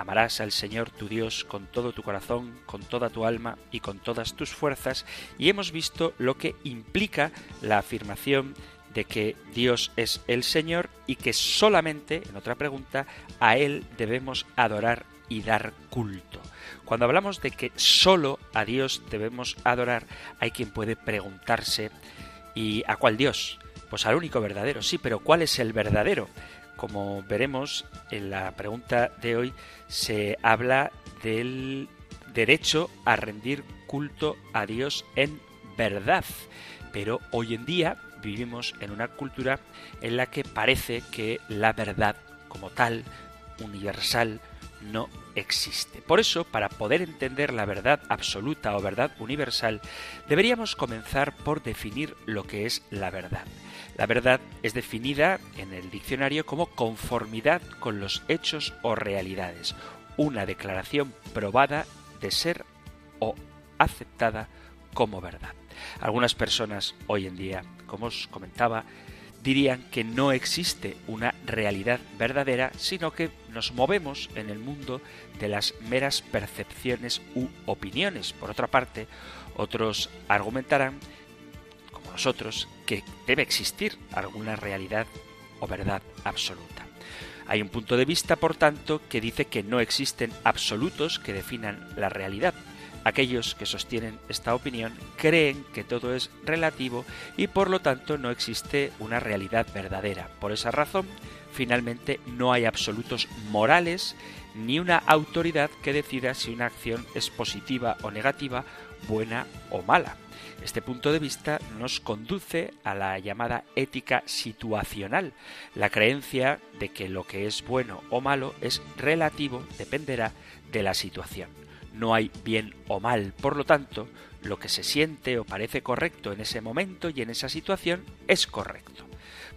Amarás al Señor tu Dios con todo tu corazón, con toda tu alma y con todas tus fuerzas, y hemos visto lo que implica la afirmación de que Dios es el Señor y que solamente, en otra pregunta, a Él debemos adorar y dar culto. Cuando hablamos de que solo a Dios debemos adorar, hay quien puede preguntarse ¿y a cuál Dios? Pues al único verdadero, sí, pero ¿cuál es el verdadero? Como veremos en la pregunta de hoy, se habla del derecho a rendir culto a Dios en verdad. Pero hoy en día vivimos en una cultura en la que parece que la verdad como tal, universal, no existe. Por eso, para poder entender la verdad absoluta o verdad universal, deberíamos comenzar por definir lo que es la verdad. La verdad es definida en el diccionario como conformidad con los hechos o realidades, una declaración probada de ser o aceptada como verdad. Algunas personas hoy en día, como os comentaba, dirían que no existe una realidad verdadera, sino que nos movemos en el mundo de las meras percepciones u opiniones. Por otra parte, otros argumentarán nosotros que debe existir alguna realidad o verdad absoluta. Hay un punto de vista, por tanto, que dice que no existen absolutos que definan la realidad. Aquellos que sostienen esta opinión creen que todo es relativo y por lo tanto no existe una realidad verdadera. Por esa razón, finalmente no hay absolutos morales ni una autoridad que decida si una acción es positiva o negativa, buena o mala. Este punto de vista nos conduce a la llamada ética situacional, la creencia de que lo que es bueno o malo es relativo, dependerá de la situación. No hay bien o mal, por lo tanto, lo que se siente o parece correcto en ese momento y en esa situación es correcto.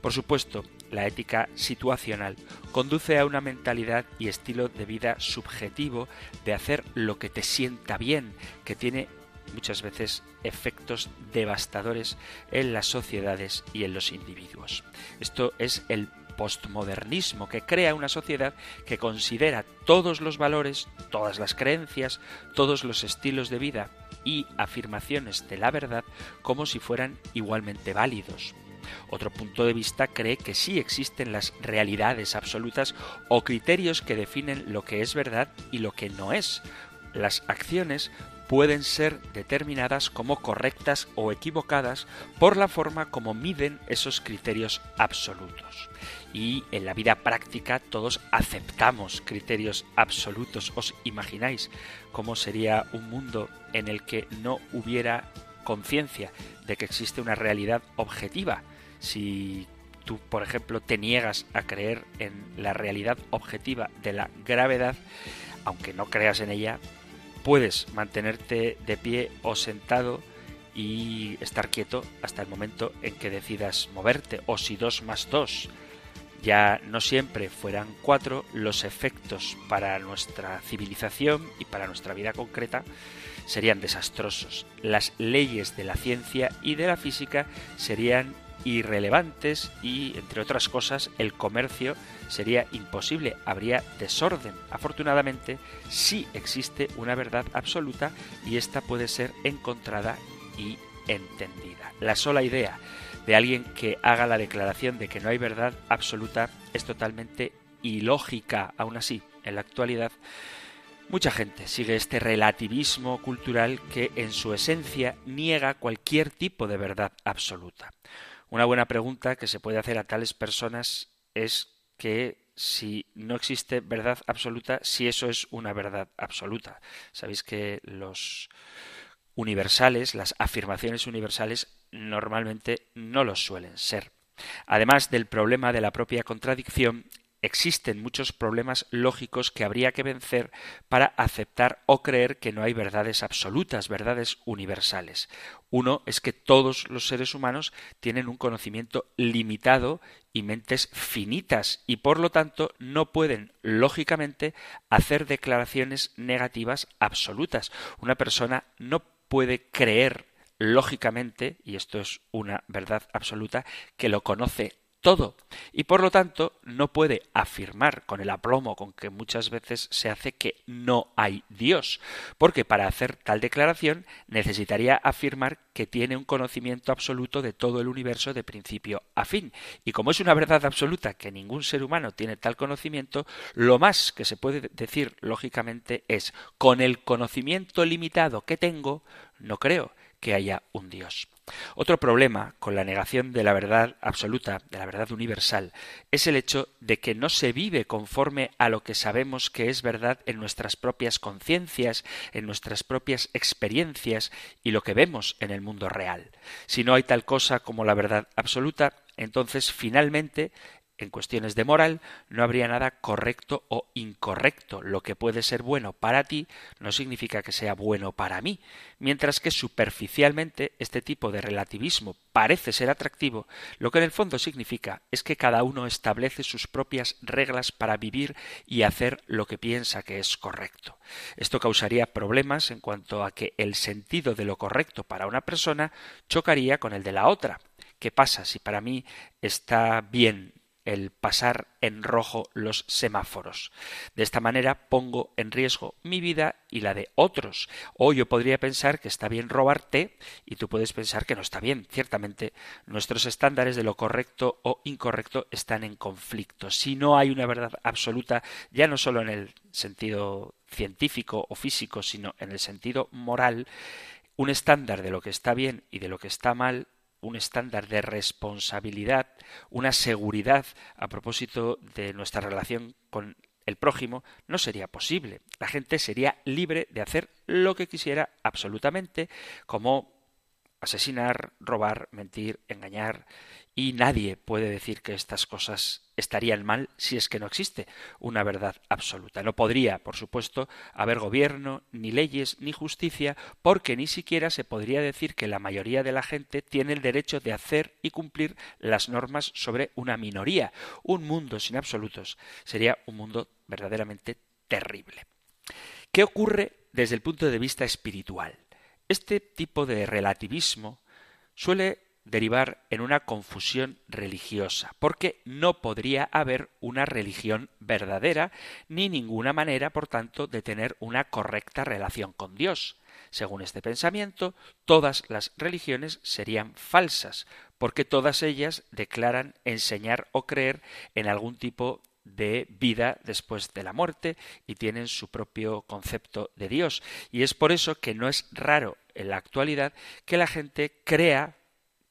Por supuesto, la ética situacional conduce a una mentalidad y estilo de vida subjetivo de hacer lo que te sienta bien, que tiene muchas veces efectos devastadores en las sociedades y en los individuos. Esto es el postmodernismo que crea una sociedad que considera todos los valores, todas las creencias, todos los estilos de vida y afirmaciones de la verdad como si fueran igualmente válidos. Otro punto de vista cree que sí existen las realidades absolutas o criterios que definen lo que es verdad y lo que no es. Las acciones pueden ser determinadas como correctas o equivocadas por la forma como miden esos criterios absolutos. Y en la vida práctica todos aceptamos criterios absolutos. ¿Os imagináis cómo sería un mundo en el que no hubiera conciencia de que existe una realidad objetiva? Si tú, por ejemplo, te niegas a creer en la realidad objetiva de la gravedad, aunque no creas en ella, puedes mantenerte de pie o sentado y estar quieto hasta el momento en que decidas moverte. O si dos más dos ya no siempre fueran cuatro, los efectos para nuestra civilización y para nuestra vida concreta serían desastrosos. Las leyes de la ciencia y de la física serían irrelevantes y, entre otras cosas, el comercio sería imposible, habría desorden. Afortunadamente, sí existe una verdad absoluta y esta puede ser encontrada y entendida. La sola idea de alguien que haga la declaración de que no hay verdad absoluta es totalmente ilógica. Aún así, en la actualidad, mucha gente sigue este relativismo cultural que en su esencia niega cualquier tipo de verdad absoluta. Una buena pregunta que se puede hacer a tales personas es que si no existe verdad absoluta, si eso es una verdad absoluta. Sabéis que los universales, las afirmaciones universales, normalmente no lo suelen ser. Además del problema de la propia contradicción, existen muchos problemas lógicos que habría que vencer para aceptar o creer que no hay verdades absolutas, verdades universales. Uno es que todos los seres humanos tienen un conocimiento limitado y mentes finitas y por lo tanto no pueden lógicamente hacer declaraciones negativas absolutas. Una persona no puede creer lógicamente, y esto es una verdad absoluta, que lo conoce todo. Y por lo tanto no puede afirmar con el aplomo con que muchas veces se hace que no hay Dios, porque para hacer tal declaración necesitaría afirmar que tiene un conocimiento absoluto de todo el universo de principio a fin. Y como es una verdad absoluta que ningún ser humano tiene tal conocimiento, lo más que se puede decir lógicamente es con el conocimiento limitado que tengo, no creo que haya un Dios. Otro problema con la negación de la verdad absoluta, de la verdad universal, es el hecho de que no se vive conforme a lo que sabemos que es verdad en nuestras propias conciencias, en nuestras propias experiencias y lo que vemos en el mundo real. Si no hay tal cosa como la verdad absoluta, entonces finalmente en cuestiones de moral no habría nada correcto o incorrecto. Lo que puede ser bueno para ti no significa que sea bueno para mí, mientras que superficialmente este tipo de relativismo parece ser atractivo, lo que en el fondo significa es que cada uno establece sus propias reglas para vivir y hacer lo que piensa que es correcto. Esto causaría problemas en cuanto a que el sentido de lo correcto para una persona chocaría con el de la otra. ¿Qué pasa si para mí está bien el pasar en rojo los semáforos. De esta manera pongo en riesgo mi vida y la de otros. O yo podría pensar que está bien robarte y tú puedes pensar que no está bien. Ciertamente nuestros estándares de lo correcto o incorrecto están en conflicto. Si no hay una verdad absoluta, ya no solo en el sentido científico o físico, sino en el sentido moral, un estándar de lo que está bien y de lo que está mal un estándar de responsabilidad, una seguridad a propósito de nuestra relación con el prójimo, no sería posible. La gente sería libre de hacer lo que quisiera absolutamente, como asesinar, robar, mentir, engañar, y nadie puede decir que estas cosas estarían mal si es que no existe una verdad absoluta. No podría, por supuesto, haber gobierno, ni leyes, ni justicia, porque ni siquiera se podría decir que la mayoría de la gente tiene el derecho de hacer y cumplir las normas sobre una minoría. Un mundo sin absolutos sería un mundo verdaderamente terrible. ¿Qué ocurre desde el punto de vista espiritual? Este tipo de relativismo suele derivar en una confusión religiosa, porque no podría haber una religión verdadera, ni ninguna manera, por tanto, de tener una correcta relación con Dios. Según este pensamiento, todas las religiones serían falsas, porque todas ellas declaran enseñar o creer en algún tipo de vida después de la muerte y tienen su propio concepto de Dios. Y es por eso que no es raro en la actualidad que la gente crea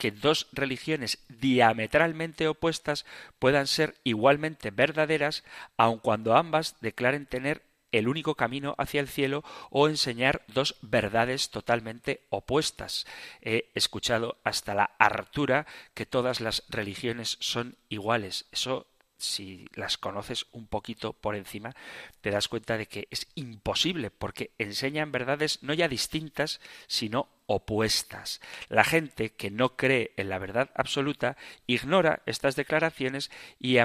que dos religiones diametralmente opuestas puedan ser igualmente verdaderas, aun cuando ambas declaren tener el único camino hacia el cielo o enseñar dos verdades totalmente opuestas. He escuchado hasta la hartura que todas las religiones son iguales. Eso si las conoces un poquito por encima, te das cuenta de que es imposible, porque enseñan verdades no ya distintas, sino opuestas. La gente que no cree en la verdad absoluta ignora estas declaraciones y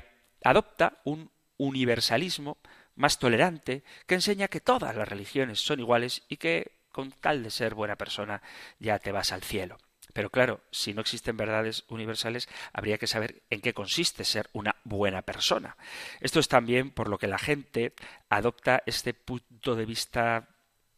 adopta un universalismo más tolerante que enseña que todas las religiones son iguales y que con tal de ser buena persona ya te vas al cielo. Pero claro, si no existen verdades universales, habría que saber en qué consiste ser una buena persona. Esto es también por lo que la gente adopta este punto de vista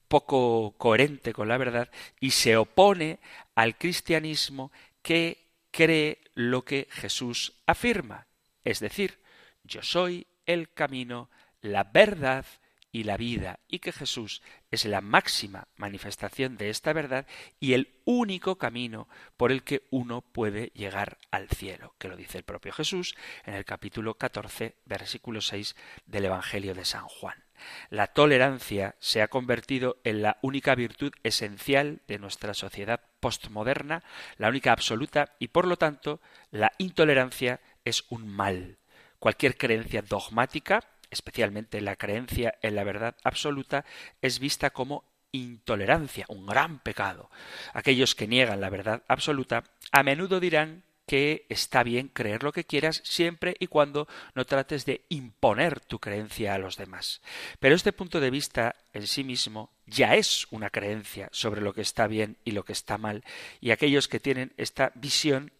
poco coherente con la verdad y se opone al cristianismo que cree lo que Jesús afirma. Es decir, yo soy el camino, la verdad y la vida, y que Jesús es la máxima manifestación de esta verdad y el único camino por el que uno puede llegar al cielo, que lo dice el propio Jesús en el capítulo 14, versículo 6 del Evangelio de San Juan. La tolerancia se ha convertido en la única virtud esencial de nuestra sociedad postmoderna, la única absoluta, y por lo tanto la intolerancia es un mal. Cualquier creencia dogmática, especialmente la creencia en la verdad absoluta, es vista como intolerancia, un gran pecado. Aquellos que niegan la verdad absoluta a menudo dirán que está bien creer lo que quieras siempre y cuando no trates de imponer tu creencia a los demás. Pero este punto de vista en sí mismo ya es una creencia sobre lo que está bien y lo que está mal, y aquellos que tienen esta visión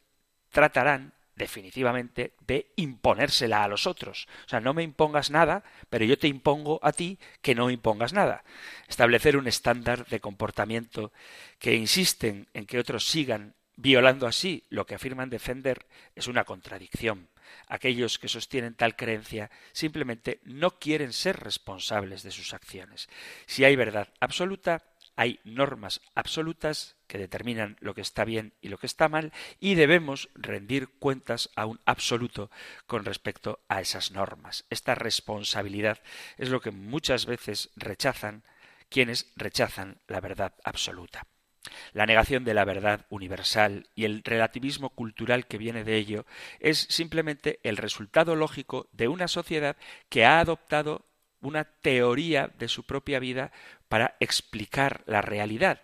tratarán definitivamente de imponérsela a los otros. O sea, no me impongas nada, pero yo te impongo a ti que no impongas nada. Establecer un estándar de comportamiento que insisten en que otros sigan violando así lo que afirman defender, es una contradicción. Aquellos que sostienen tal creencia simplemente no quieren ser responsables de sus acciones. Si hay verdad absoluta, hay normas absolutas que determinan lo que está bien y lo que está mal y debemos rendir cuentas a un absoluto con respecto a esas normas. Esta responsabilidad es lo que muchas veces rechazan quienes rechazan la verdad absoluta. La negación de la verdad universal y el relativismo cultural que viene de ello es simplemente el resultado lógico de una sociedad que ha adoptado una teoría de su propia vida para explicar la realidad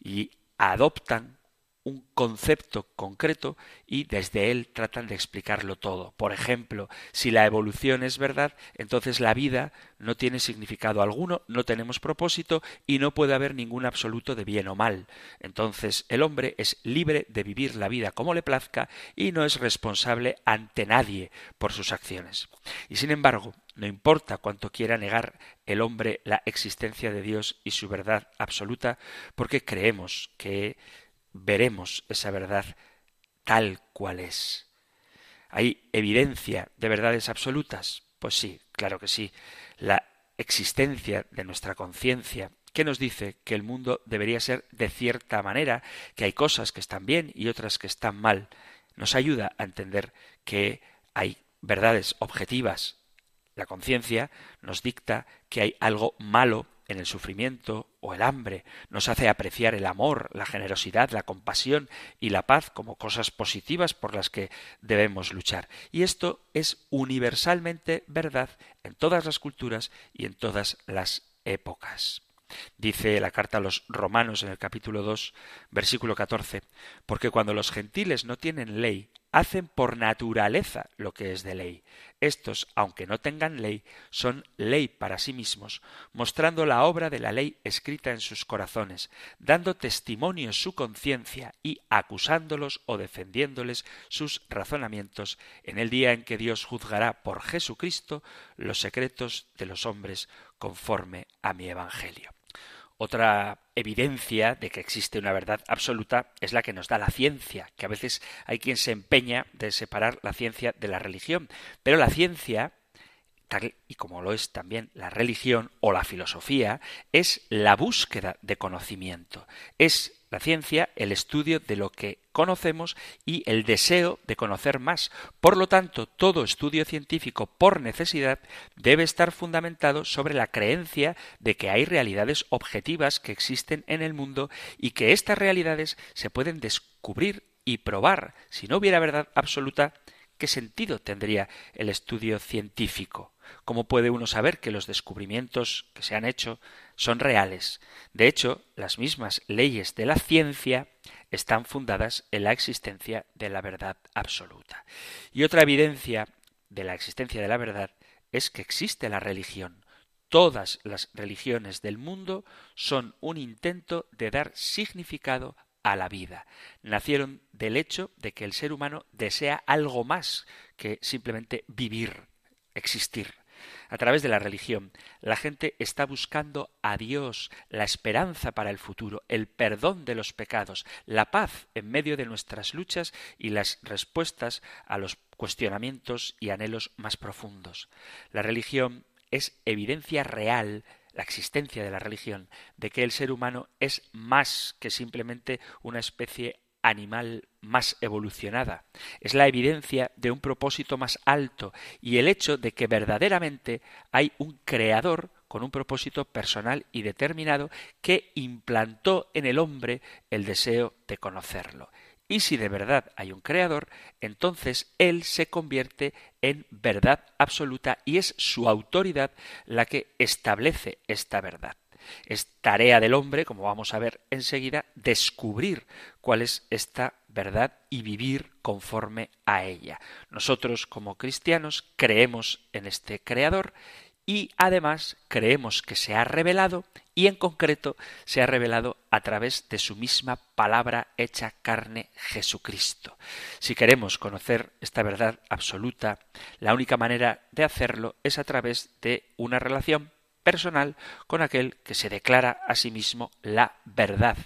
y adoptan un concepto concreto y desde él tratan de explicarlo todo. Por ejemplo, si la evolución es verdad, entonces la vida no tiene significado alguno, no tenemos propósito y no puede haber ningún absoluto de bien o mal. Entonces el hombre es libre de vivir la vida como le plazca y no es responsable ante nadie por sus acciones. Y sin embargo, no importa cuánto quiera negar el hombre la existencia de Dios y su verdad absoluta, porque creemos que veremos esa verdad tal cual es. ¿Hay evidencia de verdades absolutas? Pues sí, claro que sí. La existencia de nuestra conciencia, que nos dice que el mundo debería ser de cierta manera, que hay cosas que están bien y otras que están mal, nos ayuda a entender que hay verdades objetivas. La conciencia nos dicta que hay algo malo en el sufrimiento o el hambre, nos hace apreciar el amor, la generosidad, la compasión y la paz como cosas positivas por las que debemos luchar. Y esto es universalmente verdad en todas las culturas y en todas las épocas. Dice la carta a los romanos en el capítulo 2, versículo 14, porque cuando los gentiles no tienen ley, hacen por naturaleza lo que es de ley. Estos, aunque no tengan ley, son ley para sí mismos, mostrando la obra de la ley escrita en sus corazones, dando testimonio su conciencia y acusándolos o defendiéndoles sus razonamientos en el día en que Dios juzgará por Jesucristo los secretos de los hombres conforme a mi Evangelio. Otra evidencia de que existe una verdad absoluta es la que nos da la ciencia, que a veces hay quien se empeña de separar la ciencia de la religión, pero la ciencia tal y como lo es también la religión o la filosofía, es la búsqueda de conocimiento, es la ciencia, el estudio de lo que conocemos y el deseo de conocer más. Por lo tanto, todo estudio científico por necesidad debe estar fundamentado sobre la creencia de que hay realidades objetivas que existen en el mundo y que estas realidades se pueden descubrir y probar. Si no hubiera verdad absoluta, ¿qué sentido tendría el estudio científico? ¿Cómo puede uno saber que los descubrimientos que se han hecho son reales? De hecho, las mismas leyes de la ciencia están fundadas en la existencia de la verdad absoluta. Y otra evidencia de la existencia de la verdad es que existe la religión. Todas las religiones del mundo son un intento de dar significado a la vida. Nacieron del hecho de que el ser humano desea algo más que simplemente vivir, existir. A través de la religión, la gente está buscando a Dios, la esperanza para el futuro, el perdón de los pecados, la paz en medio de nuestras luchas y las respuestas a los cuestionamientos y anhelos más profundos. La religión es evidencia real la existencia de la religión, de que el ser humano es más que simplemente una especie animal más evolucionada. Es la evidencia de un propósito más alto y el hecho de que verdaderamente hay un creador con un propósito personal y determinado que implantó en el hombre el deseo de conocerlo. Y si de verdad hay un creador, entonces Él se convierte en verdad absoluta y es su autoridad la que establece esta verdad. Es tarea del hombre, como vamos a ver enseguida, descubrir cuál es esta verdad y vivir conforme a ella. Nosotros como cristianos creemos en este Creador y además creemos que se ha revelado y en concreto se ha revelado a través de su misma palabra hecha carne Jesucristo. Si queremos conocer esta verdad absoluta, la única manera de hacerlo es a través de una relación personal con aquel que se declara a sí mismo la verdad.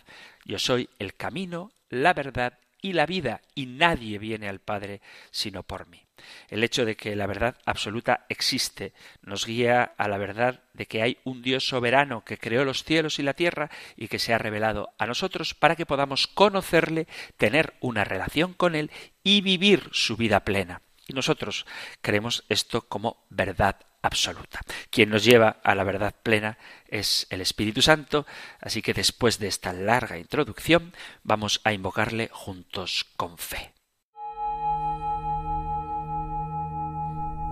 Yo soy el camino, la verdad y la vida, y nadie viene al Padre sino por mí. El hecho de que la verdad absoluta existe nos guía a la verdad de que hay un Dios soberano que creó los cielos y la tierra y que se ha revelado a nosotros para que podamos conocerle, tener una relación con él y vivir su vida plena. Y nosotros creemos esto como verdad absoluta. Quien nos lleva a la verdad plena es el Espíritu Santo, así que después de esta larga introducción vamos a invocarle juntos con fe.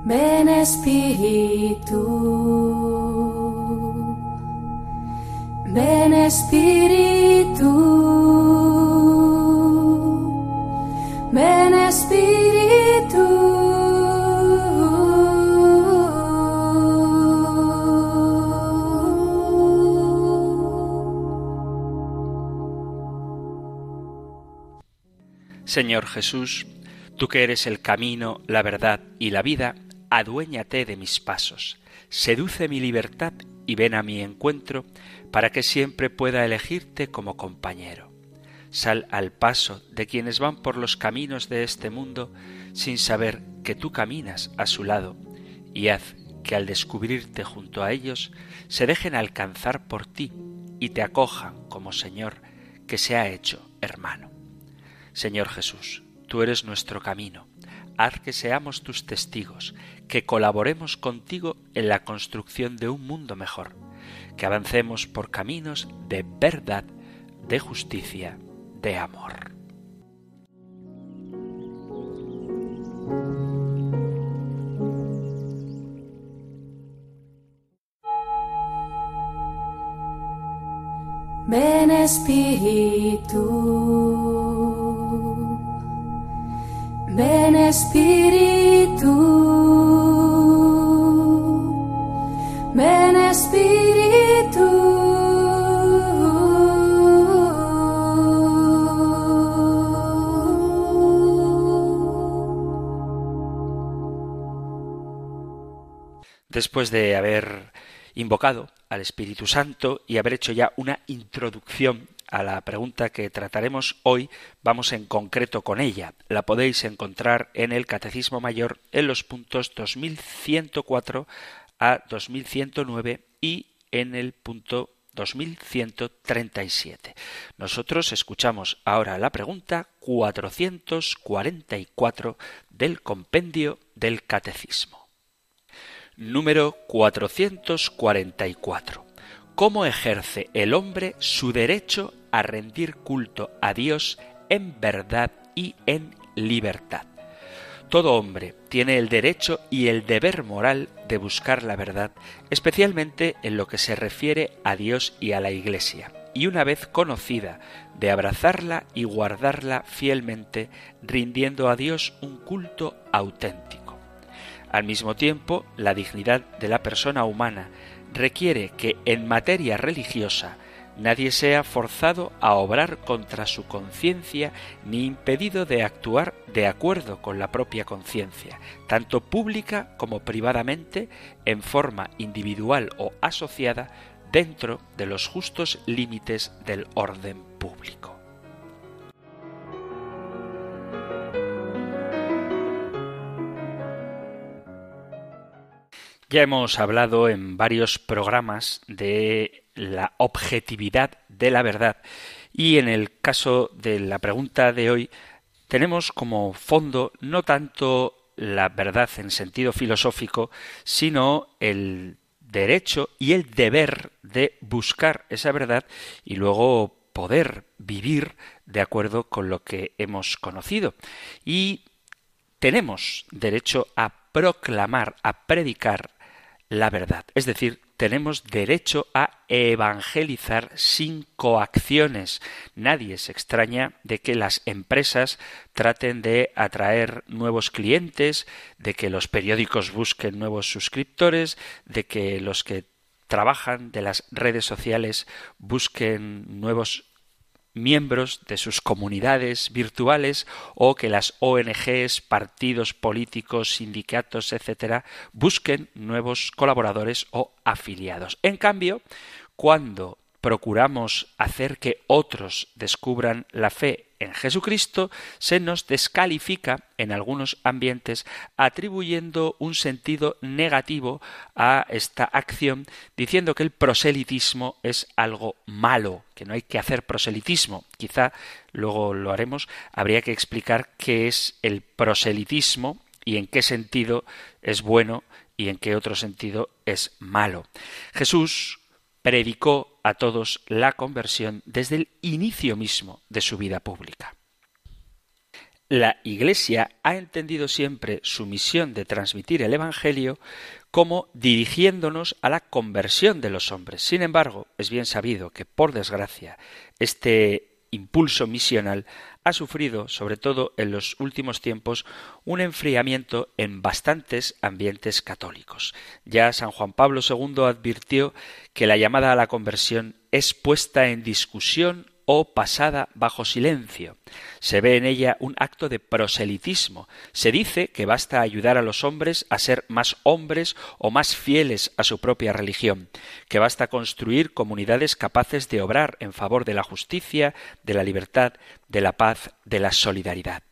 Ven Espíritu, ven Espíritu, ven Espíritu. Señor Jesús, tú que eres el camino, la verdad y la vida, aduéñate de mis pasos, seduce mi libertad y ven a mi encuentro para que siempre pueda elegirte como compañero. Sal al paso de quienes van por los caminos de este mundo sin saber que tú caminas a su lado y haz que al descubrirte junto a ellos se dejen alcanzar por ti y te acojan como Señor que se ha hecho hermano. Señor Jesús, tú eres nuestro camino, haz que seamos tus testigos, que colaboremos contigo en la construcción de un mundo mejor, que avancemos por caminos de verdad, de justicia, de amor. Ven Espíritu. Ven Espíritu, Espíritu. Después de haber invocado al Espíritu Santo y haber hecho ya una introducción a la pregunta que trataremos hoy, vamos en concreto con ella. La podéis encontrar en el Catecismo Mayor en los puntos 2104 a 2109 y en el punto 2137. Nosotros escuchamos ahora la pregunta 444 del compendio del Catecismo. Número 444. ¿Cómo ejerce el hombre su derecho a rendir culto a Dios en verdad y en libertad. Todo hombre tiene el derecho y el deber moral de buscar la verdad, especialmente en lo que se refiere a Dios y a la Iglesia, y una vez conocida, de abrazarla y guardarla fielmente, rindiendo a Dios un culto auténtico. Al mismo tiempo, la dignidad de la persona humana requiere que en materia religiosa nadie sea forzado a obrar contra su conciencia ni impedido de actuar de acuerdo con la propia conciencia, tanto pública como privadamente, en forma individual o asociada, dentro de los justos límites del orden público. Ya hemos hablado en varios programas de la objetividad de la verdad y en el caso de la pregunta de hoy tenemos como fondo no tanto la verdad en sentido filosófico, sino el derecho y el deber de buscar esa verdad y luego poder vivir de acuerdo con lo que hemos conocido. Y tenemos derecho a proclamar, a predicar la verdad. Es decir, tenemos derecho a evangelizar sin coacciones. Nadie se extraña de que las empresas traten de atraer nuevos clientes, de que los periódicos busquen nuevos suscriptores, de que los que trabajan de las redes sociales busquen nuevos miembros de sus comunidades virtuales o que las ONGs, partidos políticos, sindicatos, etcétera, busquen nuevos colaboradores o afiliados. En cambio, cuando procuramos hacer que otros descubran la fe en Jesucristo, se nos descalifica en algunos ambientes atribuyendo un sentido negativo a esta acción, diciendo que el proselitismo es algo malo, que no hay que hacer proselitismo. Quizá luego lo haremos, habría que explicar qué es el proselitismo y en qué sentido es bueno y en qué otro sentido es malo. Jesús predicó a todos la conversión desde el inicio mismo de su vida pública. La Iglesia ha entendido siempre su misión de transmitir el Evangelio como dirigiéndonos a la conversión de los hombres. Sin embargo, es bien sabido que, por desgracia, este impulso misional ha sufrido, sobre todo en los últimos tiempos, un enfriamiento en bastantes ambientes católicos. Ya San Juan Pablo II advirtió que la llamada a la conversión es puesta en discusión o pasada bajo silencio. Se ve en ella un acto de proselitismo. Se dice que basta ayudar a los hombres a ser más hombres o más fieles a su propia religión, que basta construir comunidades capaces de obrar en favor de la justicia, de la libertad, de la paz, de la solidaridad.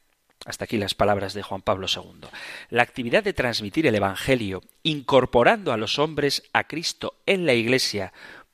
Hasta aquí las palabras de Juan Pablo II. La actividad de transmitir el Evangelio, incorporando a los hombres a Cristo en la Iglesia,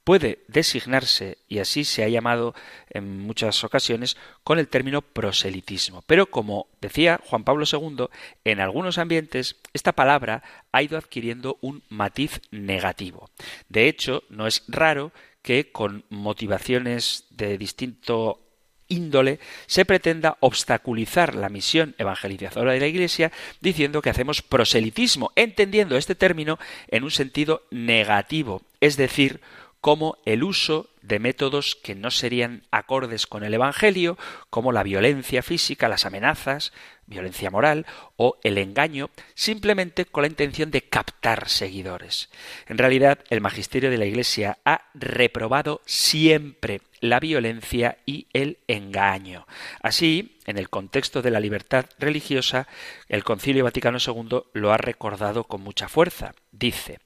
puede designarse, y así se ha llamado en muchas ocasiones, con el término proselitismo. Pero como decía Juan Pablo II, en algunos ambientes esta palabra ha ido adquiriendo un matiz negativo. De hecho, no es raro que con motivaciones de distinto índole se pretenda obstaculizar la misión evangelizadora de la Iglesia diciendo que hacemos proselitismo, entendiendo este término en un sentido negativo, es decir, como el uso de métodos que no serían acordes con el Evangelio, como la violencia física, las amenazas, violencia moral o el engaño, simplemente con la intención de captar seguidores. En realidad, el magisterio de la Iglesia ha reprobado siempre la violencia y el engaño. Así, en el contexto de la libertad religiosa, el Concilio Vaticano II lo ha recordado con mucha fuerza. Dice,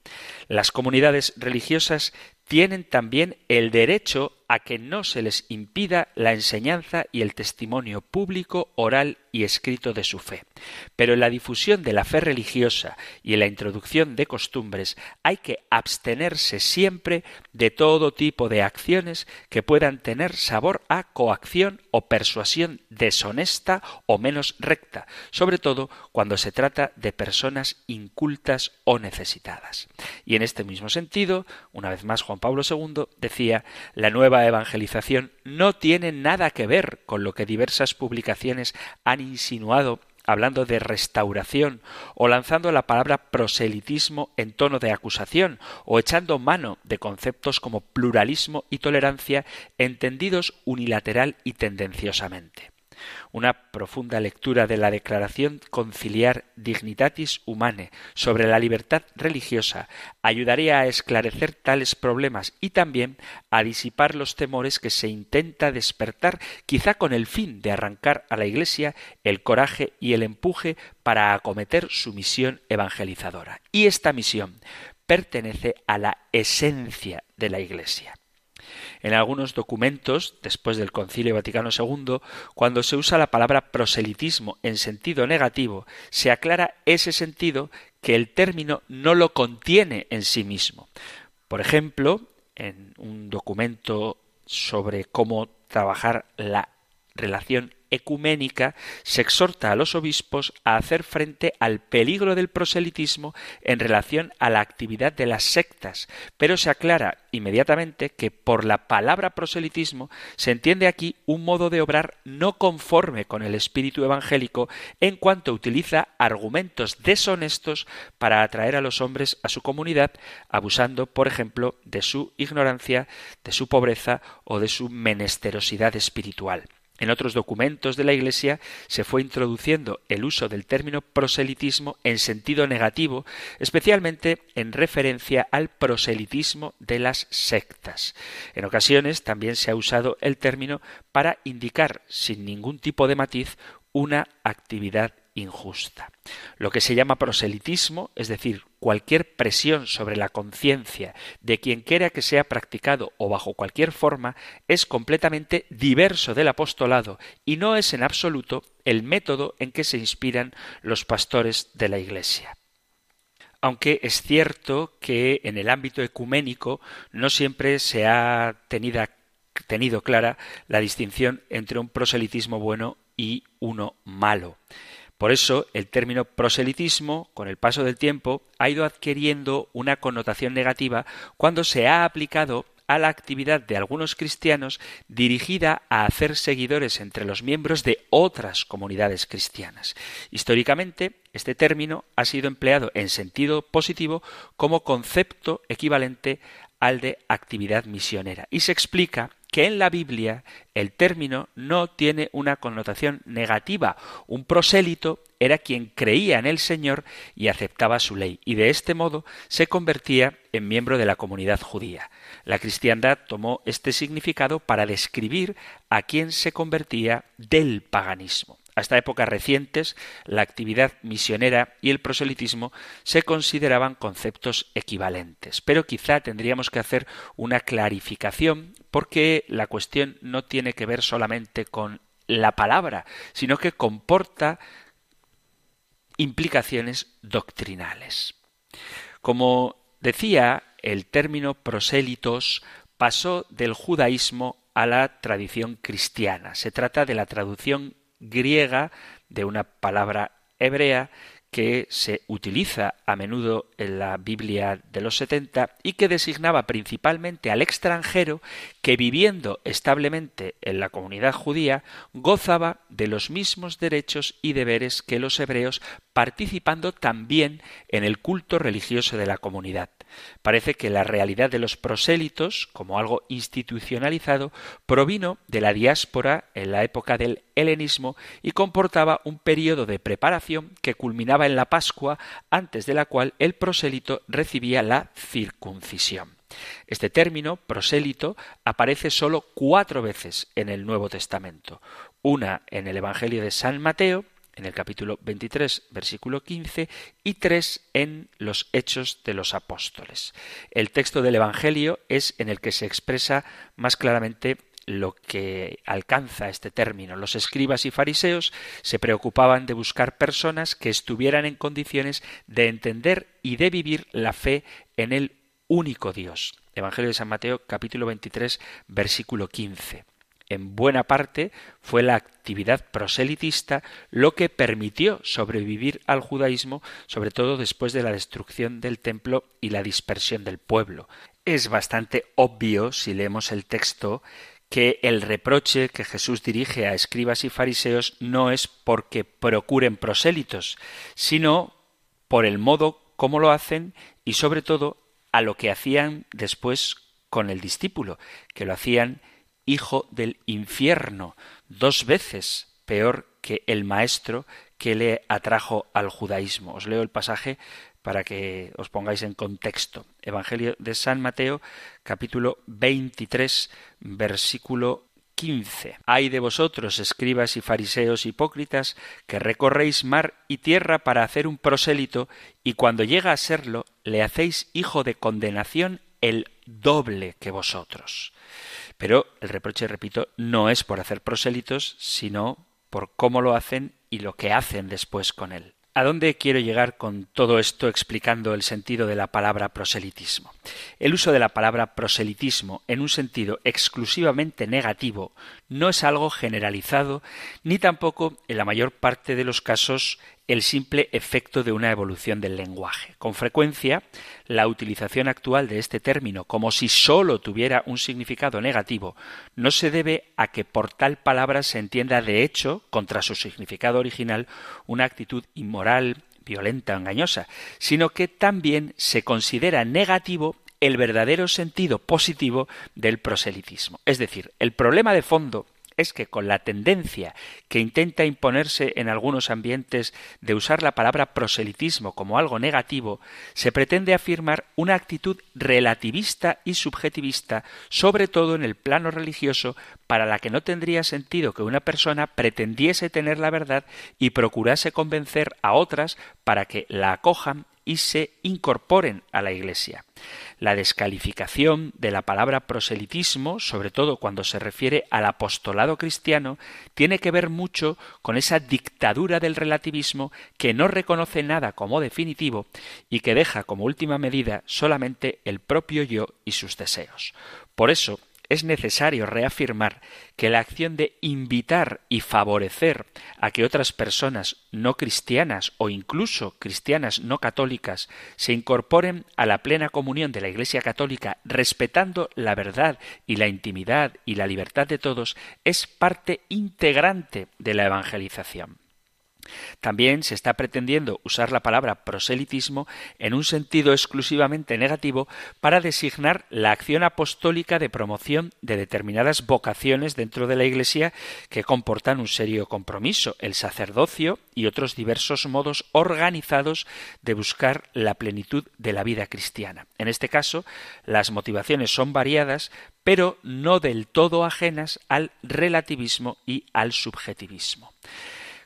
las comunidades religiosas tienen también el derecho a que no se les impida la enseñanza y el testimonio público, oral y escrito de su fe. Pero en la difusión de la fe religiosa y en la introducción de costumbres hay que abstenerse siempre de todo tipo de acciones que puedan tener sabor a coacción o persuasión deshonesta o menos recta, sobre todo cuando se trata de personas incultas o necesitadas. Y en este mismo sentido, una vez más Juan Pablo II decía, la nueva evangelización no tiene nada que ver con lo que diversas publicaciones han insinuado hablando de restauración o lanzando la palabra proselitismo en tono de acusación o echando mano de conceptos como pluralismo y tolerancia entendidos unilateral y tendenciosamente. Una profunda lectura de la Declaración Conciliar Dignitatis Humane sobre la libertad religiosa ayudaría a esclarecer tales problemas y también a disipar los temores que se intenta despertar, quizá con el fin de arrancar a la Iglesia el coraje y el empuje para acometer su misión evangelizadora. Y esta misión pertenece a la esencia de la Iglesia. En algunos documentos, después del Concilio Vaticano II, cuando se usa la palabra proselitismo en sentido negativo, se aclara ese sentido que el término no lo contiene en sí mismo. Por ejemplo, en un documento sobre cómo trabajar la relación ecuménica se exhorta a los obispos a hacer frente al peligro del proselitismo en relación a la actividad de las sectas, pero se aclara inmediatamente que por la palabra proselitismo se entiende aquí un modo de obrar no conforme con el espíritu evangélico en cuanto utiliza argumentos deshonestos para atraer a los hombres a su comunidad, abusando, por ejemplo, de su ignorancia, de su pobreza o de su menesterosidad espiritual. En otros documentos de la Iglesia se fue introduciendo el uso del término proselitismo en sentido negativo, especialmente en referencia al proselitismo de las sectas. En ocasiones también se ha usado el término para indicar, sin ningún tipo de matiz, una actividad injusta. Lo que se llama proselitismo, es decir, cualquier presión sobre la conciencia de quien quiera que sea practicado o bajo cualquier forma, es completamente diverso del apostolado y no es en absoluto el método en que se inspiran los pastores de la Iglesia aunque es cierto que en el ámbito ecuménico no siempre se ha tenido clara la distinción entre un proselitismo bueno y uno malo. Por eso el término proselitismo, con el paso del tiempo, ha ido adquiriendo una connotación negativa cuando se ha aplicado a la actividad de algunos cristianos dirigida a hacer seguidores entre los miembros de otras comunidades cristianas. Históricamente, este término ha sido empleado en sentido positivo como concepto equivalente al de actividad misionera y se explica que en la Biblia el término no tiene una connotación negativa. Un prosélito era quien creía en el Señor y aceptaba su ley, y de este modo se convertía en miembro de la comunidad judía. La cristiandad tomó este significado para describir a quien se convertía del paganismo. Hasta épocas recientes, la actividad misionera y el proselitismo se consideraban conceptos equivalentes, pero quizá tendríamos que hacer una clarificación porque la cuestión no tiene que ver solamente con la palabra, sino que comporta implicaciones doctrinales. Como decía, el término prosélitos pasó del judaísmo a la tradición cristiana. Se trata de la traducción griega de una palabra hebrea que se utiliza a menudo en la Biblia de los setenta y que designaba principalmente al extranjero que viviendo establemente en la comunidad judía gozaba de los mismos derechos y deberes que los hebreos participando también en el culto religioso de la comunidad. Parece que la realidad de los prosélitos, como algo institucionalizado, provino de la diáspora en la época del helenismo y comportaba un periodo de preparación que culminaba en la Pascua, antes de la cual el prosélito recibía la circuncisión. Este término, prosélito, aparece sólo cuatro veces en el Nuevo Testamento. Una en el Evangelio de San Mateo, en el capítulo 23, versículo 15, y tres en los Hechos de los Apóstoles. El texto del Evangelio es en el que se expresa más claramente lo que alcanza este término. Los escribas y fariseos se preocupaban de buscar personas que estuvieran en condiciones de entender y de vivir la fe en el único Dios. Evangelio de San Mateo capítulo 23 versículo 15 en buena parte fue la actividad proselitista lo que permitió sobrevivir al judaísmo, sobre todo después de la destrucción del templo y la dispersión del pueblo. Es bastante obvio, si leemos el texto, que el reproche que Jesús dirige a escribas y fariseos no es porque procuren prosélitos, sino por el modo como lo hacen y sobre todo a lo que hacían después con el discípulo, que lo hacían hijo del infierno, dos veces peor que el maestro que le atrajo al judaísmo. Os leo el pasaje para que os pongáis en contexto. Evangelio de San Mateo, capítulo 23, versículo 15. Hay de vosotros, escribas y fariseos hipócritas, que recorréis mar y tierra para hacer un prosélito, y cuando llega a serlo, le hacéis hijo de condenación el doble que vosotros. Pero el reproche, repito, no es por hacer prosélitos, sino por cómo lo hacen y lo que hacen después con él. ¿A dónde quiero llegar con todo esto explicando el sentido de la palabra proselitismo? El uso de la palabra proselitismo en un sentido exclusivamente negativo no es algo generalizado ni tampoco en la mayor parte de los casos el simple efecto de una evolución del lenguaje. Con frecuencia, la utilización actual de este término como si sólo tuviera un significado negativo no se debe a que por tal palabra se entienda de hecho, contra su significado original, una actitud inmoral, violenta o engañosa, sino que también se considera negativo el verdadero sentido positivo del proselitismo. Es decir, el problema de fondo es que con la tendencia que intenta imponerse en algunos ambientes de usar la palabra proselitismo como algo negativo, se pretende afirmar una actitud relativista y subjetivista, sobre todo en el plano religioso, para la que no tendría sentido que una persona pretendiese tener la verdad y procurase convencer a otras para que la acojan y se incorporen a la Iglesia. La descalificación de la palabra proselitismo, sobre todo cuando se refiere al apostolado cristiano, tiene que ver mucho con esa dictadura del relativismo que no reconoce nada como definitivo y que deja como última medida solamente el propio yo y sus deseos. Por eso, es necesario reafirmar que la acción de invitar y favorecer a que otras personas no cristianas o incluso cristianas no católicas se incorporen a la plena comunión de la Iglesia católica respetando la verdad y la intimidad y la libertad de todos es parte integrante de la evangelización. También se está pretendiendo usar la palabra proselitismo en un sentido exclusivamente negativo para designar la acción apostólica de promoción de determinadas vocaciones dentro de la Iglesia que comportan un serio compromiso, el sacerdocio y otros diversos modos organizados de buscar la plenitud de la vida cristiana. En este caso, las motivaciones son variadas, pero no del todo ajenas al relativismo y al subjetivismo.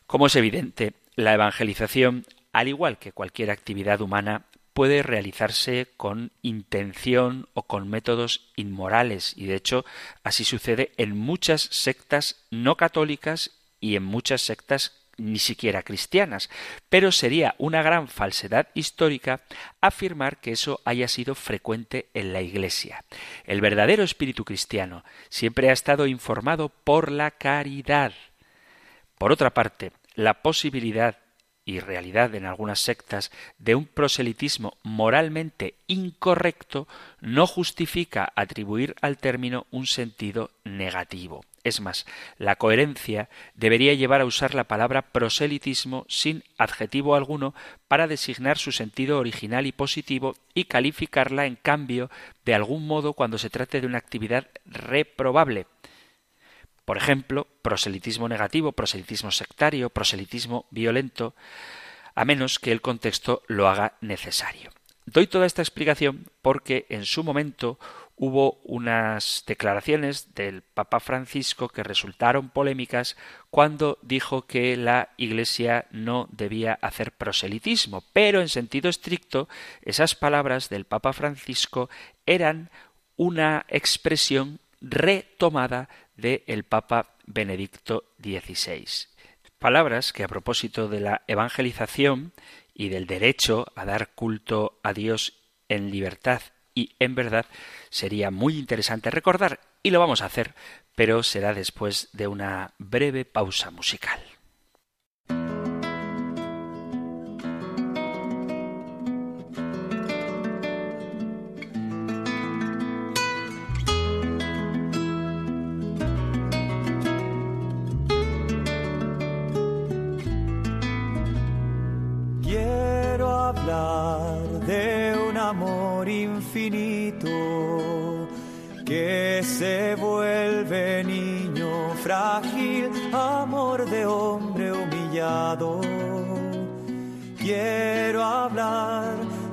Como es evidente, la evangelización, al igual que cualquier actividad humana, puede realizarse con intención o con métodos inmorales y de hecho así sucede en muchas sectas no católicas y en muchas sectas ni siquiera cristianas, pero sería una gran falsedad histórica afirmar que eso haya sido frecuente en la Iglesia. El verdadero espíritu cristiano siempre ha estado informado por la caridad, por otra parte, la posibilidad y realidad en algunas sectas de un proselitismo moralmente incorrecto no justifica atribuir al término un sentido negativo. Es más, la coherencia debería llevar a usar la palabra proselitismo sin adjetivo alguno para designar su sentido original y positivo y calificarla en cambio de algún modo cuando se trate de una actividad reprobable. Por ejemplo, proselitismo negativo, proselitismo sectario, proselitismo violento, a menos que el contexto lo haga necesario. Doy toda esta explicación porque en su momento hubo unas declaraciones del Papa Francisco que resultaron polémicas cuando dijo que la Iglesia no debía hacer proselitismo, pero en sentido estricto esas palabras del Papa Francisco eran una expresión retomada de el Papa Benedicto XVI. Palabras que a propósito de la evangelización y del derecho a dar culto a Dios en libertad y en verdad sería muy interesante recordar y lo vamos a hacer, pero será después de una breve pausa musical.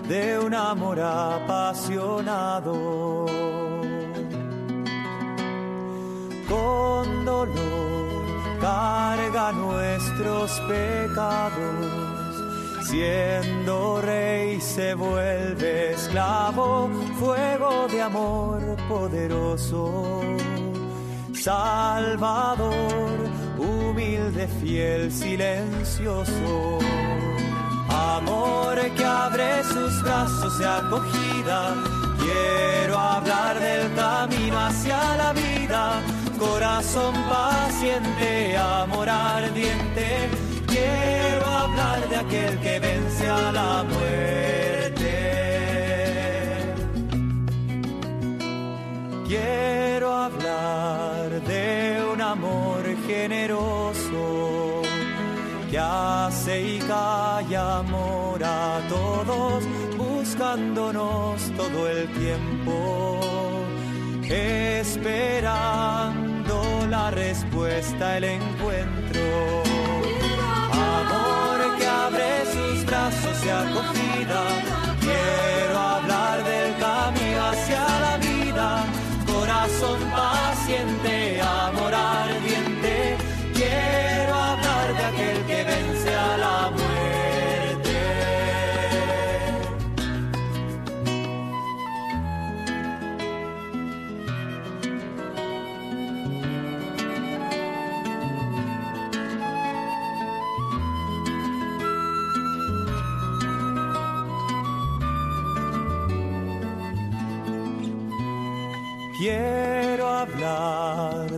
De un amor apasionado. Con dolor carga nuestros pecados siendo rey se vuelve esclavo, fuego de amor poderoso. Salvador, humilde, fiel, silencioso. Amor que abre sus brazos de acogida. Quiero hablar del camino hacia la vida. Corazón paciente, amor ardiente. Quiero hablar de aquel que vence a la muerte. Hace y calla amor a todos, buscándonos todo el tiempo, esperando la respuesta, el encuentro. Amor que abre sus brazos de acogida, quiero hablar del camino hacia la vida, corazón paciente,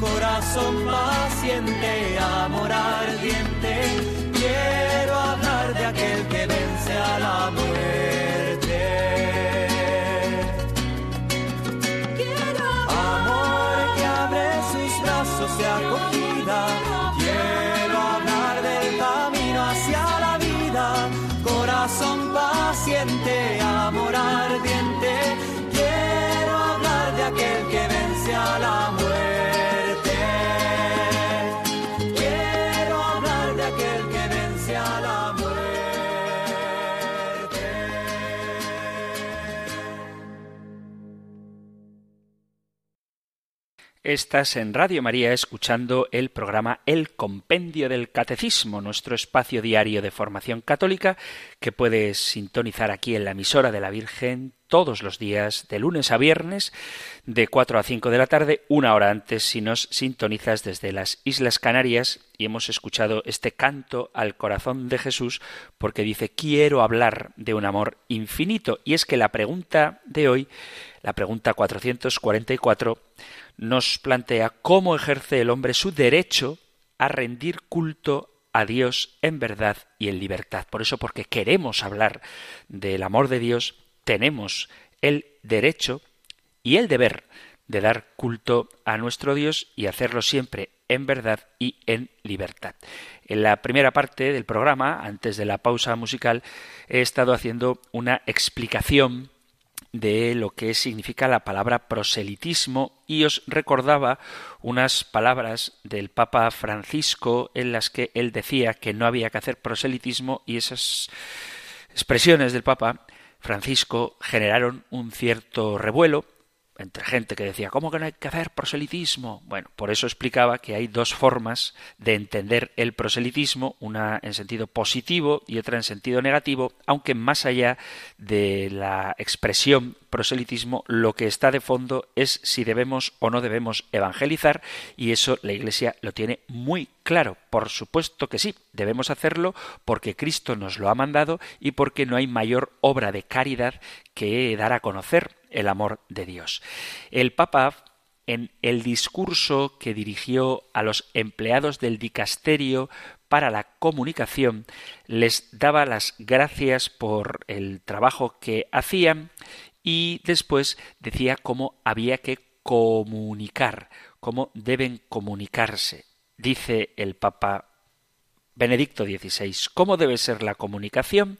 corazón paciente, amor ardiente. Quiero hablar de aquel que vence a la muerte. Estás en Radio María escuchando el programa El Compendio del Catecismo, nuestro espacio diario de formación católica que puedes sintonizar aquí en la emisora de la Virgen todos los días, de lunes a viernes, de 4 a 5 de la tarde, una hora antes si nos sintonizas desde las Islas Canarias. Y hemos escuchado este canto al corazón de Jesús porque dice quiero hablar de un amor infinito y es que la pregunta de hoy, la pregunta 444, nos plantea cómo ejerce el hombre su derecho a rendir culto a Dios en verdad y en libertad. Por eso, porque queremos hablar del amor de Dios, tenemos el derecho y el deber de dar culto a nuestro Dios y hacerlo siempre en verdad y en libertad. En la primera parte del programa, antes de la pausa musical, he estado haciendo una explicación de lo que significa la palabra proselitismo y os recordaba unas palabras del Papa Francisco en las que él decía que no había que hacer proselitismo y esas expresiones del Papa Francisco generaron un cierto revuelo entre gente que decía, ¿cómo que no hay que hacer proselitismo? Bueno, por eso explicaba que hay dos formas de entender el proselitismo, una en sentido positivo y otra en sentido negativo, aunque más allá de la expresión proselitismo, lo que está de fondo es si debemos o no debemos evangelizar, y eso la Iglesia lo tiene muy claro. Por supuesto que sí, debemos hacerlo porque Cristo nos lo ha mandado y porque no hay mayor obra de caridad que dar a conocer el amor de Dios. El Papa en el discurso que dirigió a los empleados del dicasterio para la comunicación les daba las gracias por el trabajo que hacían y después decía cómo había que comunicar, cómo deben comunicarse. Dice el Papa Benedicto XVI, ¿cómo debe ser la comunicación?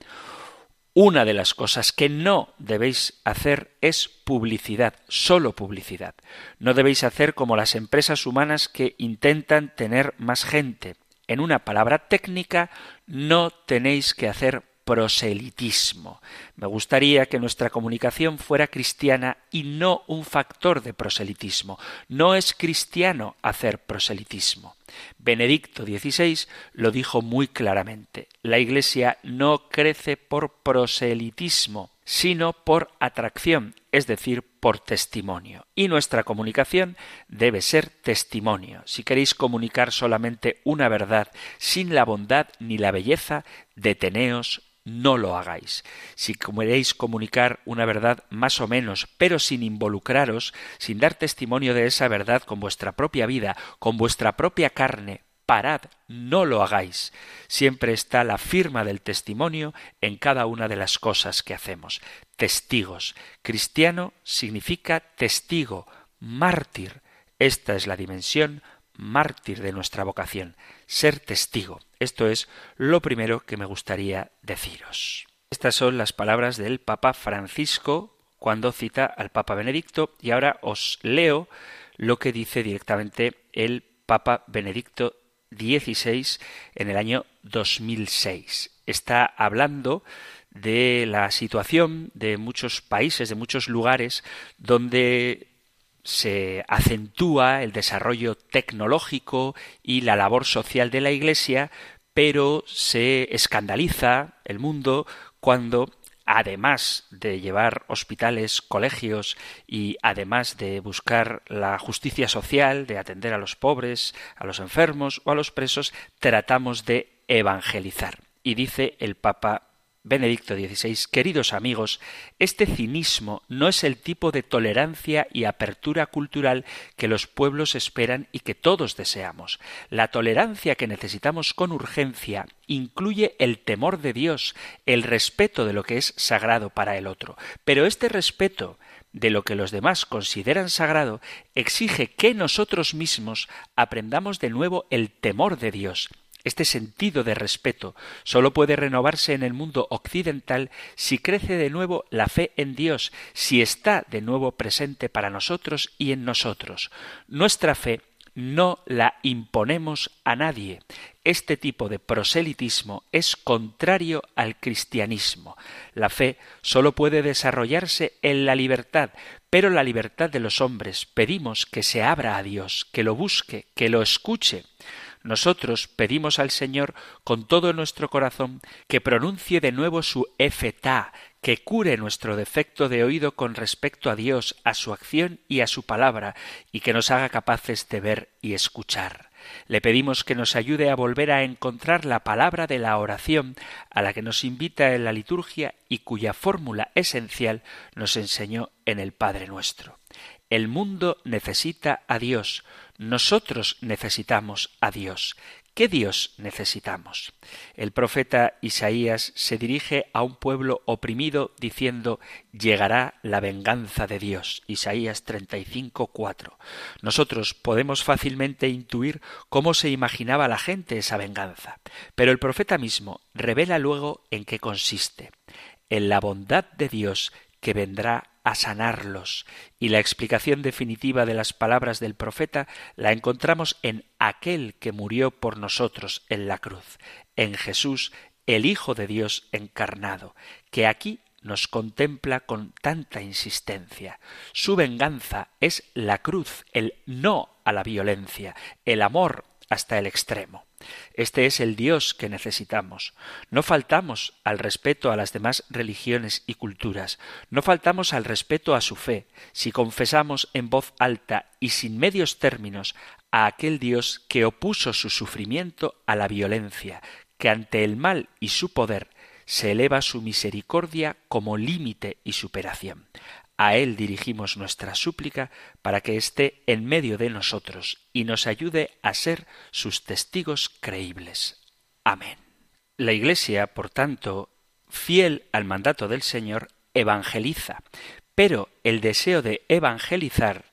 Una de las cosas que no debéis hacer es publicidad, solo publicidad. No debéis hacer como las empresas humanas que intentan tener más gente. En una palabra técnica, no tenéis que hacer proselitismo. Me gustaría que nuestra comunicación fuera cristiana y no un factor de proselitismo. No es cristiano hacer proselitismo. Benedicto XVI lo dijo muy claramente. La Iglesia no crece por proselitismo, sino por atracción, es decir, por testimonio. Y nuestra comunicación debe ser testimonio. Si queréis comunicar solamente una verdad sin la bondad ni la belleza, deteneos no lo hagáis. Si queréis comunicar una verdad más o menos, pero sin involucraros, sin dar testimonio de esa verdad con vuestra propia vida, con vuestra propia carne, parad, no lo hagáis. Siempre está la firma del testimonio en cada una de las cosas que hacemos. Testigos. Cristiano significa testigo, mártir. Esta es la dimensión mártir de nuestra vocación, ser testigo. Esto es lo primero que me gustaría deciros. Estas son las palabras del Papa Francisco cuando cita al Papa Benedicto y ahora os leo lo que dice directamente el Papa Benedicto XVI en el año 2006. Está hablando de la situación de muchos países, de muchos lugares donde se acentúa el desarrollo tecnológico y la labor social de la Iglesia, pero se escandaliza el mundo cuando además de llevar hospitales, colegios y además de buscar la justicia social, de atender a los pobres, a los enfermos o a los presos, tratamos de evangelizar. Y dice el Papa Benedicto XVI, queridos amigos, este cinismo no es el tipo de tolerancia y apertura cultural que los pueblos esperan y que todos deseamos. La tolerancia que necesitamos con urgencia incluye el temor de Dios, el respeto de lo que es sagrado para el otro. Pero este respeto de lo que los demás consideran sagrado exige que nosotros mismos aprendamos de nuevo el temor de Dios este sentido de respeto solo puede renovarse en el mundo occidental si crece de nuevo la fe en Dios, si está de nuevo presente para nosotros y en nosotros. Nuestra fe no la imponemos a nadie. Este tipo de proselitismo es contrario al cristianismo. La fe solo puede desarrollarse en la libertad, pero la libertad de los hombres pedimos que se abra a Dios, que lo busque, que lo escuche. Nosotros pedimos al Señor con todo nuestro corazón que pronuncie de nuevo su efetá, que cure nuestro defecto de oído con respecto a Dios, a su acción y a su palabra, y que nos haga capaces de ver y escuchar. Le pedimos que nos ayude a volver a encontrar la palabra de la oración a la que nos invita en la liturgia y cuya fórmula esencial nos enseñó en el Padre nuestro. El mundo necesita a Dios, nosotros necesitamos a Dios. ¿Qué Dios necesitamos? El profeta Isaías se dirige a un pueblo oprimido diciendo llegará la venganza de Dios. Isaías 35, 4. Nosotros podemos fácilmente intuir cómo se imaginaba la gente esa venganza, pero el profeta mismo revela luego en qué consiste. En la bondad de Dios que vendrá a sanarlos. Y la explicación definitiva de las palabras del profeta la encontramos en aquel que murió por nosotros en la cruz, en Jesús, el Hijo de Dios encarnado, que aquí nos contempla con tanta insistencia. Su venganza es la cruz, el no a la violencia, el amor hasta el extremo. Este es el Dios que necesitamos. No faltamos al respeto a las demás religiones y culturas, no faltamos al respeto a su fe, si confesamos en voz alta y sin medios términos a aquel Dios que opuso su sufrimiento a la violencia, que ante el mal y su poder se eleva su misericordia como límite y superación. A Él dirigimos nuestra súplica para que esté en medio de nosotros y nos ayude a ser sus testigos creíbles. Amén. La Iglesia, por tanto, fiel al mandato del Señor, evangeliza, pero el deseo de evangelizar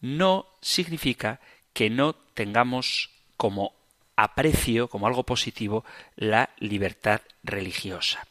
no significa que no tengamos como aprecio, como algo positivo, la libertad religiosa.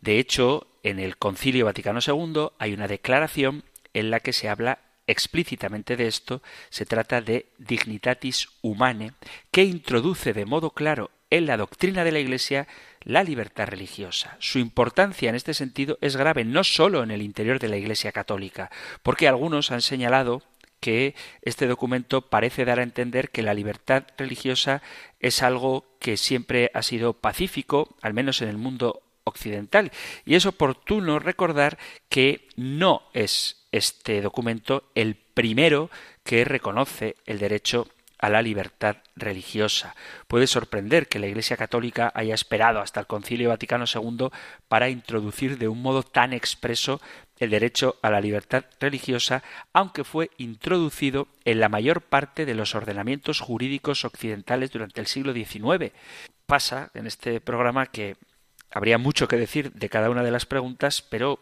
De hecho, en el Concilio Vaticano II hay una declaración en la que se habla explícitamente de esto, se trata de dignitatis humane, que introduce de modo claro en la doctrina de la Iglesia la libertad religiosa. Su importancia en este sentido es grave no sólo en el interior de la Iglesia católica, porque algunos han señalado que este documento parece dar a entender que la libertad religiosa es algo que siempre ha sido pacífico, al menos en el mundo occidental. Y es oportuno recordar que no es este documento el primero que reconoce el derecho a la libertad religiosa. Puede sorprender que la Iglesia Católica haya esperado hasta el Concilio Vaticano II para introducir de un modo tan expreso el derecho a la libertad religiosa, aunque fue introducido en la mayor parte de los ordenamientos jurídicos occidentales durante el siglo XIX. Pasa en este programa que habría mucho que decir de cada una de las preguntas, pero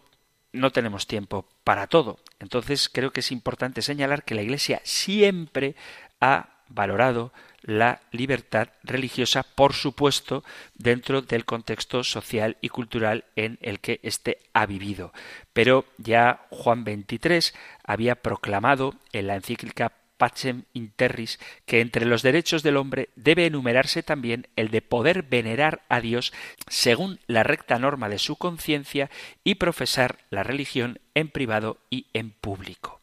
no tenemos tiempo para todo. Entonces creo que es importante señalar que la Iglesia siempre ha valorado la libertad religiosa, por supuesto, dentro del contexto social y cultural en el que éste ha vivido. Pero ya Juan XXIII había proclamado en la encíclica Pacem Interris que entre los derechos del hombre debe enumerarse también el de poder venerar a Dios según la recta norma de su conciencia y profesar la religión en privado y en público.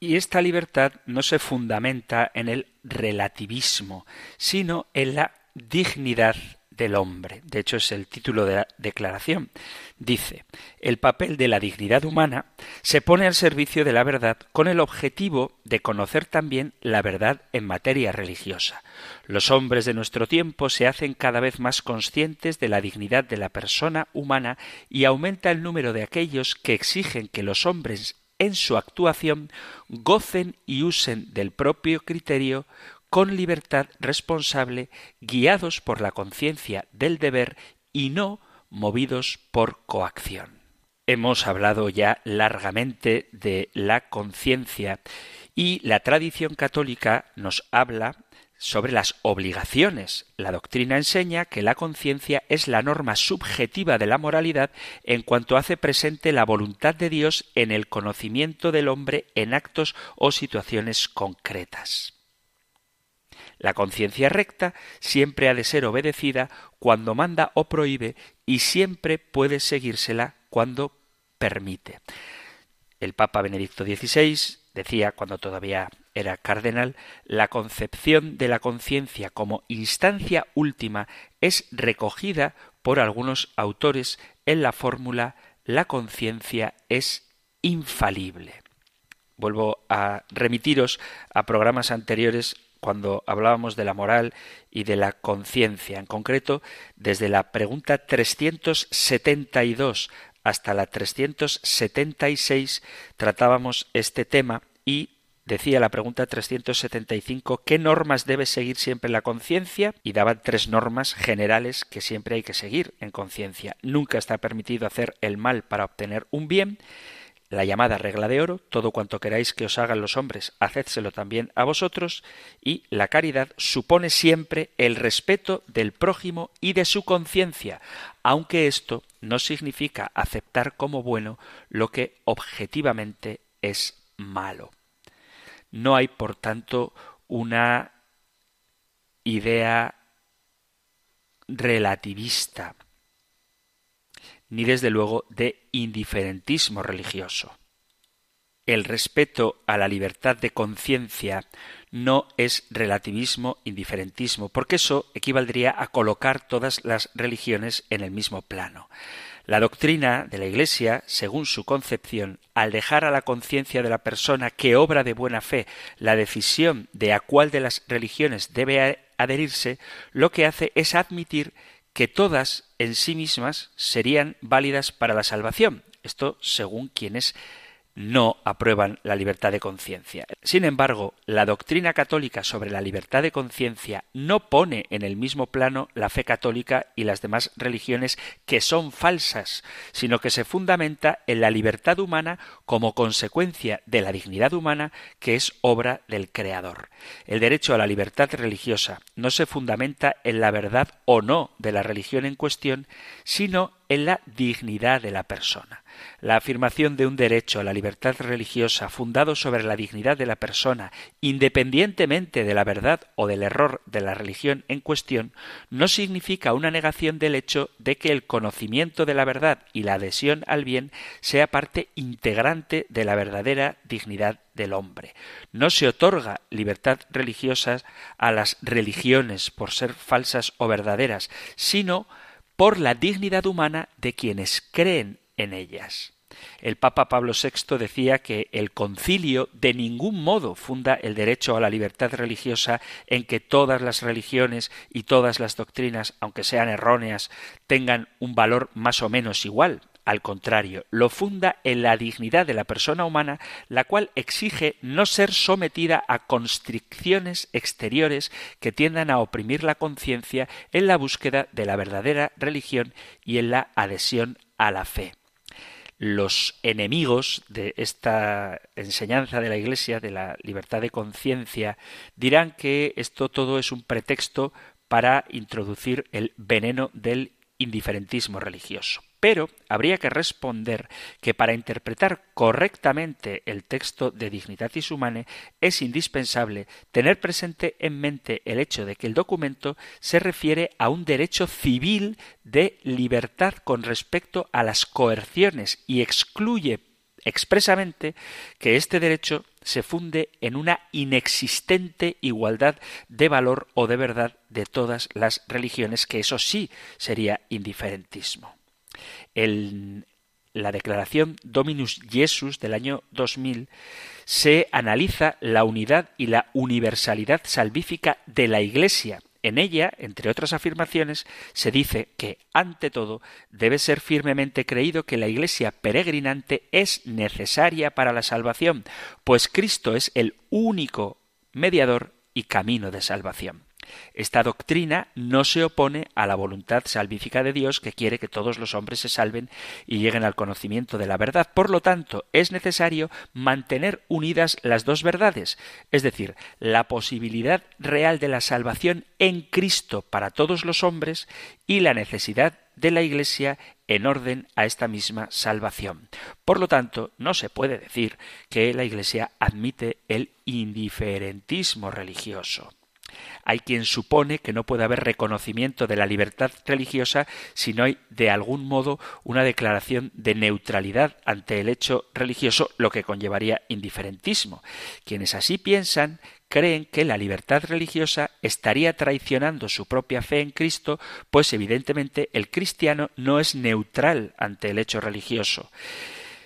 Y esta libertad no se fundamenta en el relativismo, sino en la dignidad del hombre. De hecho, es el título de la declaración. Dice, el papel de la dignidad humana se pone al servicio de la verdad con el objetivo de conocer también la verdad en materia religiosa. Los hombres de nuestro tiempo se hacen cada vez más conscientes de la dignidad de la persona humana y aumenta el número de aquellos que exigen que los hombres en su actuación gocen y usen del propio criterio con libertad responsable, guiados por la conciencia del deber y no movidos por coacción. Hemos hablado ya largamente de la conciencia y la tradición católica nos habla sobre las obligaciones. La doctrina enseña que la conciencia es la norma subjetiva de la moralidad en cuanto hace presente la voluntad de Dios en el conocimiento del hombre en actos o situaciones concretas. La conciencia recta siempre ha de ser obedecida cuando manda o prohíbe y siempre puede seguírsela cuando permite. El Papa Benedicto XVI decía, cuando todavía era cardenal, la concepción de la conciencia como instancia última es recogida por algunos autores en la fórmula la conciencia es infalible. Vuelvo a remitiros a programas anteriores cuando hablábamos de la moral y de la conciencia. En concreto, desde la pregunta 372 hasta la 376 tratábamos este tema y decía la pregunta 375 qué normas debe seguir siempre la conciencia y daban tres normas generales que siempre hay que seguir en conciencia. Nunca está permitido hacer el mal para obtener un bien, la llamada regla de oro, todo cuanto queráis que os hagan los hombres, hacedselo también a vosotros, y la caridad supone siempre el respeto del prójimo y de su conciencia, aunque esto no significa aceptar como bueno lo que objetivamente es malo. No hay, por tanto, una idea relativista ni desde luego de indiferentismo religioso. El respeto a la libertad de conciencia no es relativismo, indiferentismo, porque eso equivaldría a colocar todas las religiones en el mismo plano. La doctrina de la Iglesia, según su concepción, al dejar a la conciencia de la persona que obra de buena fe la decisión de a cuál de las religiones debe adherirse, lo que hace es admitir que todas en sí mismas serían válidas para la salvación. Esto según quienes no aprueban la libertad de conciencia. Sin embargo, la doctrina católica sobre la libertad de conciencia no pone en el mismo plano la fe católica y las demás religiones que son falsas, sino que se fundamenta en la libertad humana como consecuencia de la dignidad humana que es obra del Creador. El derecho a la libertad religiosa no se fundamenta en la verdad o no de la religión en cuestión, sino en la dignidad de la persona. La afirmación de un derecho a la libertad religiosa fundado sobre la dignidad de la persona, independientemente de la verdad o del error de la religión en cuestión, no significa una negación del hecho de que el conocimiento de la verdad y la adhesión al bien sea parte integrante de la verdadera dignidad del hombre. No se otorga libertad religiosa a las religiones por ser falsas o verdaderas, sino por la dignidad humana de quienes creen en ellas. El Papa Pablo VI decía que el concilio de ningún modo funda el derecho a la libertad religiosa en que todas las religiones y todas las doctrinas, aunque sean erróneas, tengan un valor más o menos igual. Al contrario, lo funda en la dignidad de la persona humana, la cual exige no ser sometida a constricciones exteriores que tiendan a oprimir la conciencia en la búsqueda de la verdadera religión y en la adhesión a la fe los enemigos de esta enseñanza de la Iglesia, de la libertad de conciencia, dirán que esto todo es un pretexto para introducir el veneno del indiferentismo religioso. Pero habría que responder que para interpretar correctamente el texto de Dignitatis Humanae es indispensable tener presente en mente el hecho de que el documento se refiere a un derecho civil de libertad con respecto a las coerciones y excluye expresamente que este derecho se funde en una inexistente igualdad de valor o de verdad de todas las religiones, que eso sí sería indiferentismo. En la declaración Dominus Jesus del año 2000 se analiza la unidad y la universalidad salvífica de la Iglesia. En ella, entre otras afirmaciones, se dice que, ante todo, debe ser firmemente creído que la Iglesia peregrinante es necesaria para la salvación, pues Cristo es el único mediador y camino de salvación. Esta doctrina no se opone a la voluntad salvífica de Dios que quiere que todos los hombres se salven y lleguen al conocimiento de la verdad. Por lo tanto, es necesario mantener unidas las dos verdades, es decir, la posibilidad real de la salvación en Cristo para todos los hombres y la necesidad de la Iglesia en orden a esta misma salvación. Por lo tanto, no se puede decir que la Iglesia admite el indiferentismo religioso. Hay quien supone que no puede haber reconocimiento de la libertad religiosa si no hay de algún modo una declaración de neutralidad ante el hecho religioso, lo que conllevaría indiferentismo. Quienes así piensan creen que la libertad religiosa estaría traicionando su propia fe en Cristo, pues evidentemente el cristiano no es neutral ante el hecho religioso.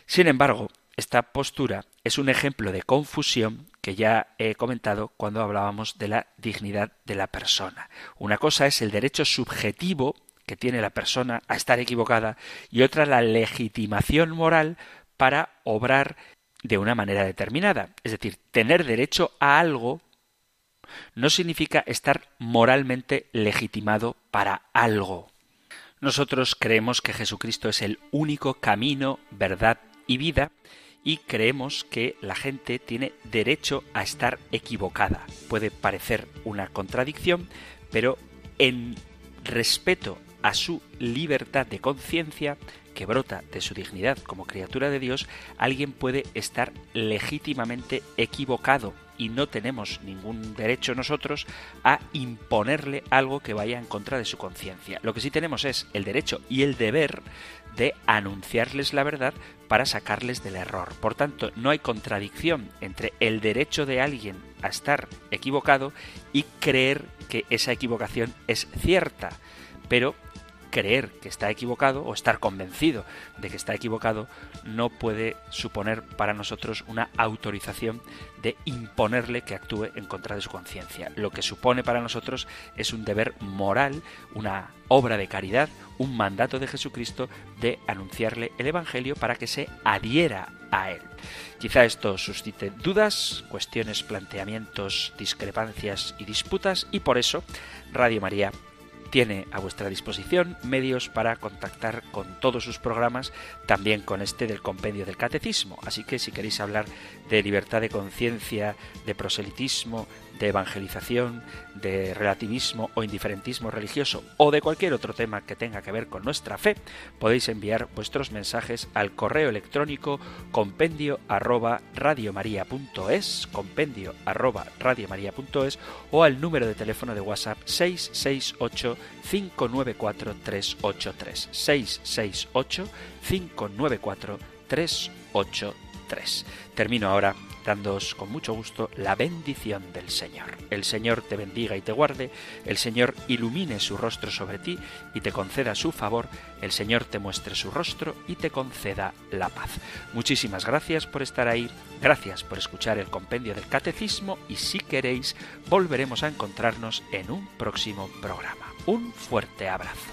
Sin embargo, esta postura es un ejemplo de confusión que ya he comentado cuando hablábamos de la dignidad de la persona. Una cosa es el derecho subjetivo que tiene la persona a estar equivocada y otra la legitimación moral para obrar de una manera determinada. Es decir, tener derecho a algo no significa estar moralmente legitimado para algo. Nosotros creemos que Jesucristo es el único camino, verdad y vida, y creemos que la gente tiene derecho a estar equivocada. Puede parecer una contradicción, pero en respeto a su libertad de conciencia, que brota de su dignidad como criatura de Dios, alguien puede estar legítimamente equivocado y no tenemos ningún derecho nosotros a imponerle algo que vaya en contra de su conciencia. Lo que sí tenemos es el derecho y el deber de anunciarles la verdad para sacarles del error. Por tanto, no hay contradicción entre el derecho de alguien a estar equivocado y creer que esa equivocación es cierta. Pero creer que está equivocado o estar convencido de que está equivocado no puede suponer para nosotros una autorización de imponerle que actúe en contra de su conciencia. Lo que supone para nosotros es un deber moral, una obra de caridad, un mandato de Jesucristo de anunciarle el Evangelio para que se adhiera a él. Quizá esto suscite dudas, cuestiones, planteamientos, discrepancias y disputas y por eso Radio María tiene a vuestra disposición medios para contactar con todos sus programas, también con este del compendio del catecismo. Así que si queréis hablar de libertad de conciencia, de proselitismo, de evangelización, de relativismo o indiferentismo religioso o de cualquier otro tema que tenga que ver con nuestra fe, podéis enviar vuestros mensajes al correo electrónico compendio arroba compendio arroba o al número de teléfono de WhatsApp 668 594 383 668 594 383. Termino ahora dándoos con mucho gusto la bendición del Señor. El Señor te bendiga y te guarde, el Señor ilumine su rostro sobre ti y te conceda su favor, el Señor te muestre su rostro y te conceda la paz. Muchísimas gracias por estar ahí, gracias por escuchar el compendio del catecismo y si queréis volveremos a encontrarnos en un próximo programa. Un fuerte abrazo.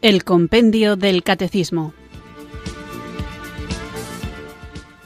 El Compendio del Catecismo.